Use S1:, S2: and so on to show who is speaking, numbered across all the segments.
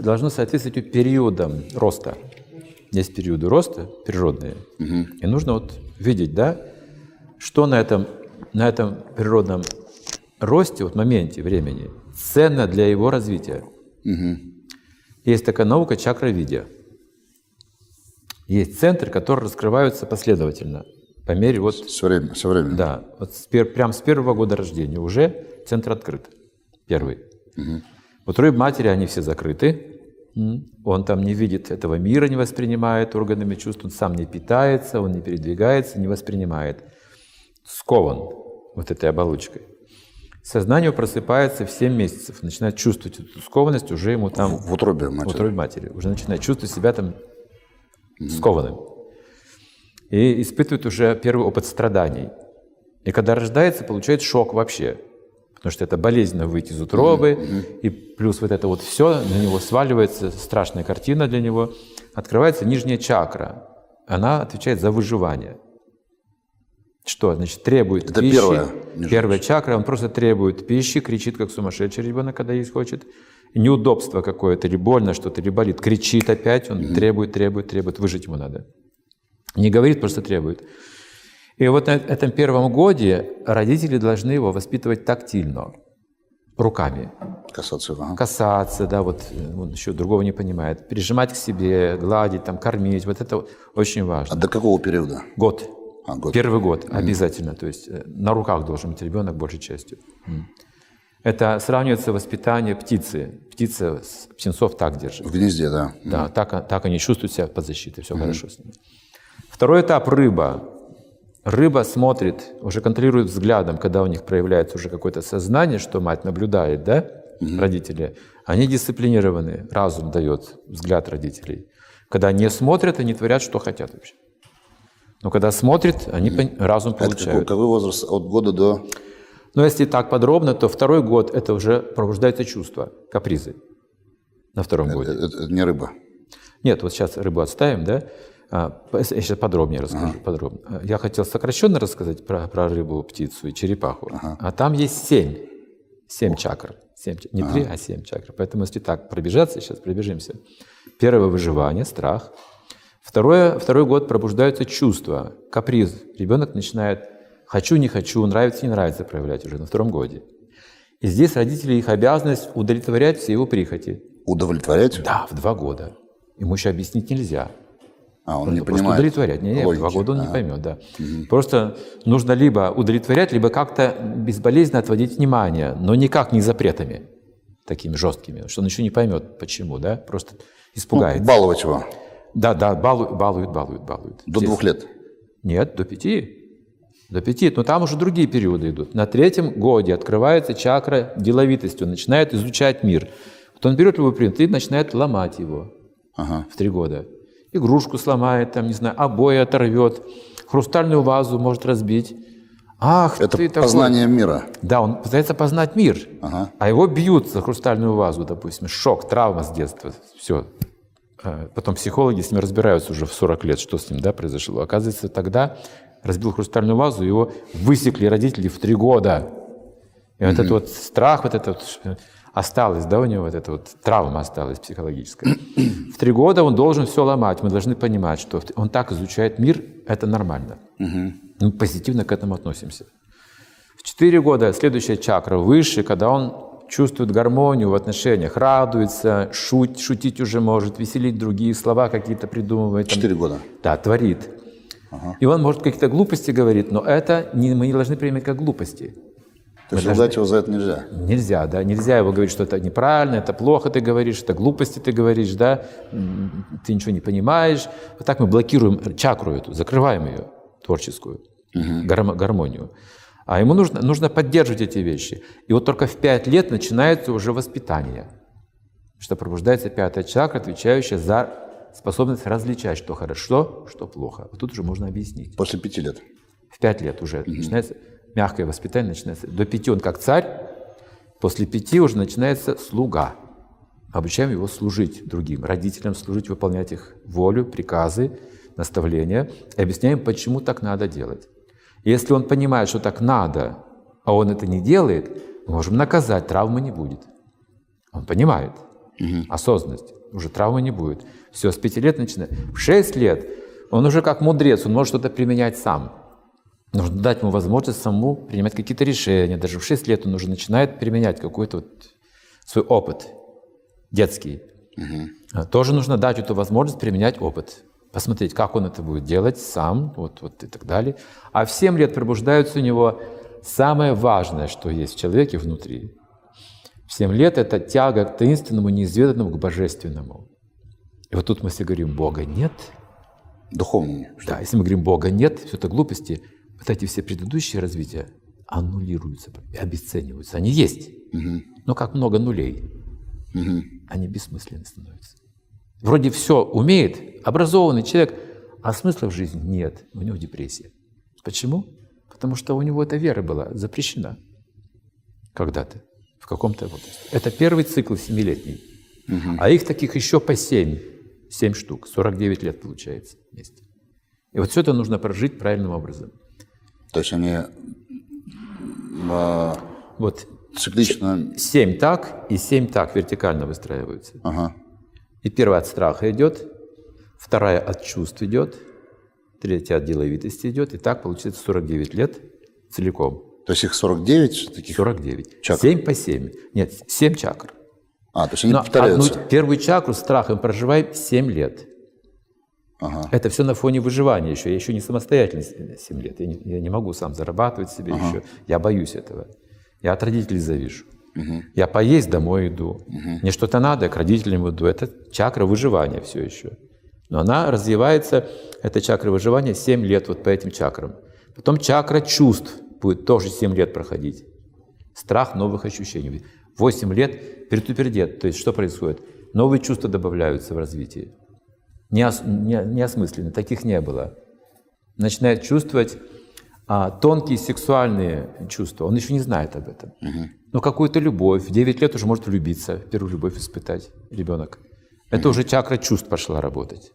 S1: должно соответствовать периодам роста. Есть периоды роста природные, и нужно вот видеть, да, что на этом, на этом природном росте, вот моменте времени, ценно для его развития. Есть такая наука чакровидия. Есть центры, которые раскрываются последовательно по мере вот
S2: Все время, все время.
S1: да, вот с пер- прям с первого года рождения уже центр открыт. Первый. В утробе матери они все закрыты. Он там не видит этого мира, не воспринимает органами чувств, он сам не питается, он не передвигается, не воспринимает. Скован вот этой оболочкой. Сознание просыпается в 7 месяцев, начинает чувствовать эту скованность, уже ему там
S2: В утробе
S1: в
S2: матери.
S1: утробе матери, уже начинает чувствовать себя там скованным. И испытывает уже первый опыт страданий. И когда рождается, получает шок вообще. Потому что это болезненно выйти из утробы, и плюс вот это вот все, на него сваливается страшная картина для него. Открывается нижняя чакра. Она отвечает за выживание. Что? Значит, требует
S2: Это
S1: пищи.
S2: первая
S1: Первая чакра, он просто требует пищи, кричит, как сумасшедший ребенок, когда есть хочет. Неудобство какое-то, или больно что-то, или болит. Кричит опять, он требует, требует, требует. Выжить ему надо. Не говорит, просто требует. И вот на этом первом годе родители должны его воспитывать тактильно, руками.
S2: Касаться. Ага.
S1: Касаться, да, вот э, он еще другого не понимает. Прижимать к себе, гладить, там, кормить. Вот это очень
S2: А
S1: важно.
S2: до какого периода?
S1: Год.
S2: А, год.
S1: Первый год обязательно. То есть э, на руках должен быть ребенок большей частью. М. Это сравнивается воспитание птицы. Птица с- птенцов так держит.
S2: В гнезде, да.
S1: Да, так, так они чувствуют себя под защитой, все хорошо с ними. Второй этап – рыба. Рыба смотрит, уже контролирует взглядом, когда у них проявляется уже какое-то сознание, что мать наблюдает, да, родители. Они дисциплинированы, разум дает взгляд родителей. Когда не смотрят, они творят, что хотят вообще. Но когда смотрят, они пон- разум
S2: Это какой,
S1: получают.
S2: возраст? От года до...
S1: Но если так подробно, то второй год – это уже пробуждается чувство, капризы на втором годе.
S2: Это, это не рыба.
S1: Нет, вот сейчас рыбу отставим, да? А, Я сейчас подробнее расскажу. Подробно. А, Я хотел сокращенно рассказать про, про рыбу, птицу и черепаху. А там есть семь. Семь чакр. Семь, не три, а семь чакр. Поэтому если так пробежаться, сейчас пробежимся. Первое – выживание, страх. Второе, второй год пробуждаются чувства, каприз. Ребенок начинает «хочу, не хочу», «нравится, не нравится» проявлять уже на втором годе. И здесь родители их обязанность удовлетворять все его прихоти.
S2: Удовлетворять?
S1: Да, в два года. Ему еще объяснить нельзя.
S2: А, он не
S1: Просто
S2: понимает.
S1: удовлетворять. Не, не, в
S2: логики.
S1: два года он не
S2: Ага.
S1: поймет, да. Просто нужно либо удовлетворять, либо как-то безболезненно отводить внимание, но никак не запретами такими жесткими, что он еще не поймет, почему, да, просто
S2: Ну,
S1: испугается.
S2: баловать его.
S1: Да, да, балуют, балуют, балуют, балуют.
S2: До
S1: Здесь-
S2: двух лет.
S1: Нет, до пяти. До пяти. Но там уже другие периоды идут. На третьем годе открывается чакра деловитости. Он начинает изучать мир. Вот он берет любой предмет и начинает ломать его
S2: Ага.
S1: в три года. Игрушку сломает, там, не знаю, обои оторвет, хрустальную вазу может разбить. Ах,
S2: Это
S1: ты такой.
S2: познание мира.
S1: Да, он пытается познать мир.
S2: Ага.
S1: А его бьют за хрустальную вазу, допустим. Шок, травма с детства. Все. Потом психологи с ним разбираются уже в 40 лет, что с ним да, произошло. Оказывается, тогда разбил хрустальную вазу, его высекли родители в три года. И вот этот вот страх, вот это вот э, осталось, да, у него вот эта вот травма осталась психологическая. В три года он должен все ломать. Мы должны понимать, что он так изучает мир, это нормально. Мы позитивно к этому относимся. В 4 года следующая чакра выше, когда он чувствует гармонию в отношениях, радуется, шут, шутить уже может, веселить другие слова какие-то придумывает.
S2: Четыре года.
S1: Да, творит. И он может какие-то глупости говорить, но это не, мы не должны принимать как глупости.
S2: То есть ругать его за это нельзя.
S1: Нельзя, да, нельзя его говорить, что это неправильно, это плохо ты говоришь, это глупости ты говоришь, да, ты ничего не понимаешь. Вот так мы блокируем чакру эту, закрываем ее творческую, гармо- гармонию. А ему нужно, нужно поддерживать эти вещи. И вот только в пять лет начинается уже воспитание, что пробуждается пятая чакра, отвечающая за способность различать, что хорошо, что плохо. Вот тут уже можно объяснить.
S2: После пяти лет.
S1: В пять лет уже начинается мягкое воспитание, начинается. До пяти он как царь, после пяти уже начинается слуга. Обучаем его служить другим, родителям служить, выполнять их волю, приказы, наставления, и объясняем, почему так надо делать. Если он понимает, что так надо, а он это не делает, мы можем наказать, травмы не будет. Он понимает. Осознанность. Уже травмы не будет. Все, с пяти лет начинает. В шесть лет он уже как мудрец, он может что-то применять сам. Нужно дать ему возможность самому принимать какие-то решения. Даже в 6 лет он уже начинает применять какой-то вот свой опыт детский. А Тоже нужно дать эту возможность применять опыт. Посмотреть, как он это будет делать сам, вот, вот и так далее. А в 7 лет пробуждаются у него самое важное, что есть в человеке внутри. В 7 лет это тяга к таинственному, неизведанному, к божественному. И вот тут мы все говорим, Бога нет.
S2: Духовными.
S1: Да, если мы говорим Бога нет, все это глупости, вот эти все предыдущие развития аннулируются и обесцениваются. Они есть, но как много нулей. Они бессмысленны становятся. Вроде все умеет, образованный человек, а смысла в жизни нет, у него депрессия. Почему? Потому что у него эта вера была запрещена когда-то, в каком-то возрасте. Это первый цикл семилетний. А их таких еще по семь, семь штук, 49 лет получается вместе. И вот все это нужно прожить правильным образом.
S2: То есть они а,
S1: Вот
S2: циклично...
S1: семь так и семь так вертикально выстраиваются.
S2: Ага.
S1: И первая от страха идет, вторая от чувств идет, третья от деловитости идет, и так получается 49 лет целиком.
S2: То есть их 49 таких...
S1: 49.
S2: Чакр.
S1: 7 по 7. Нет, 7 чакр.
S2: А, то есть они
S1: Но
S2: повторяются.
S1: одну первую чакру страхом проживаем 7 лет.
S2: Ага.
S1: Это все на фоне выживания еще. Я еще не самостоятельный 7 лет. Я не, я не могу сам зарабатывать себе еще. Я боюсь этого. Я от родителей завишу. Я поесть домой иду. Мне что-то надо, я к родителям иду. Это чакра выживания все еще. Но она развивается, эта чакра выживания 7 лет вот по этим чакрам. Потом чакра чувств будет тоже 7 лет проходить. Страх новых ощущений. 8 лет перетупердет. То есть что происходит? Новые чувства добавляются в развитие. Неос, не, неосмысленно, таких не было. Начинает чувствовать а, тонкие сексуальные чувства. Он еще не знает об этом. Но какую-то любовь. В 9 лет уже может влюбиться, первую любовь испытать ребенок. Это уже чакра чувств пошла работать.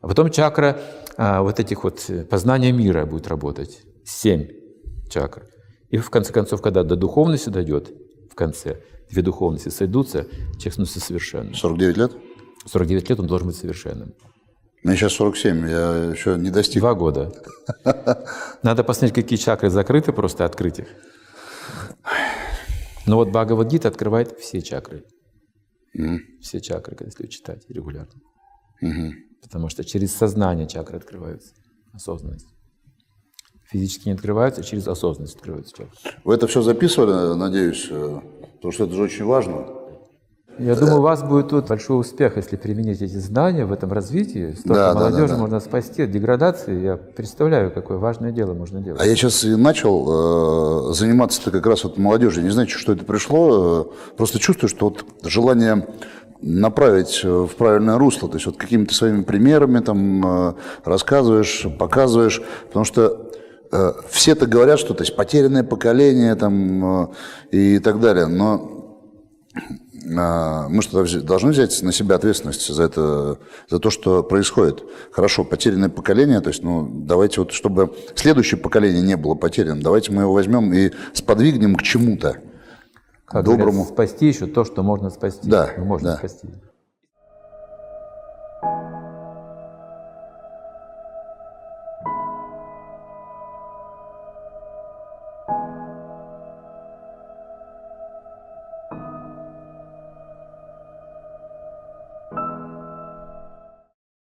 S1: А потом чакра а, вот этих вот э, познания мира будет работать. Семь чакр. И в конце концов, когда до духовности дойдет, в конце, две духовности сойдутся, человек становится совершенным.
S2: 49 лет?
S1: 49 лет он должен быть совершенным.
S2: Мне сейчас 47, я еще не достиг.
S1: Два года. Надо посмотреть, какие чакры закрыты, просто открыть их. Но вот Бхагавадгита открывает все чакры. Все чакры, если читать регулярно. Потому что через сознание чакры открываются, осознанность. Физически не открываются, через осознанность открываются чакры.
S2: Вы это все записывали, надеюсь, э, потому что это же очень важно.
S1: Я думаю, у вас будет тут большой успех, если применить эти знания в этом развитии. Столько
S2: Да,
S1: молодежи
S2: да, да.
S1: можно спасти от деградации. Я представляю, какое важное дело можно делать.
S2: А я сейчас и начал э, заниматься-то как раз вот молодежью. Не знаю, что это пришло. э, просто чувствую, что вот желание направить э, в правильное русло, то есть вот какими-то своими примерами там э, рассказываешь, показываешь, потому что э, все-то говорят, что то есть потерянное поколение там э, и так далее, но а, мы что должны взять на себя ответственность за это, за то, что происходит. Хорошо, потерянное поколение, то есть, ну, давайте вот, чтобы следующее поколение не было потеряно, давайте мы его возьмем и сподвигнем к чему-то
S1: как
S2: доброму.
S1: Говорят, спасти еще то, что можно спасти.
S2: Да,
S1: ну, можно
S2: да.
S1: спасти.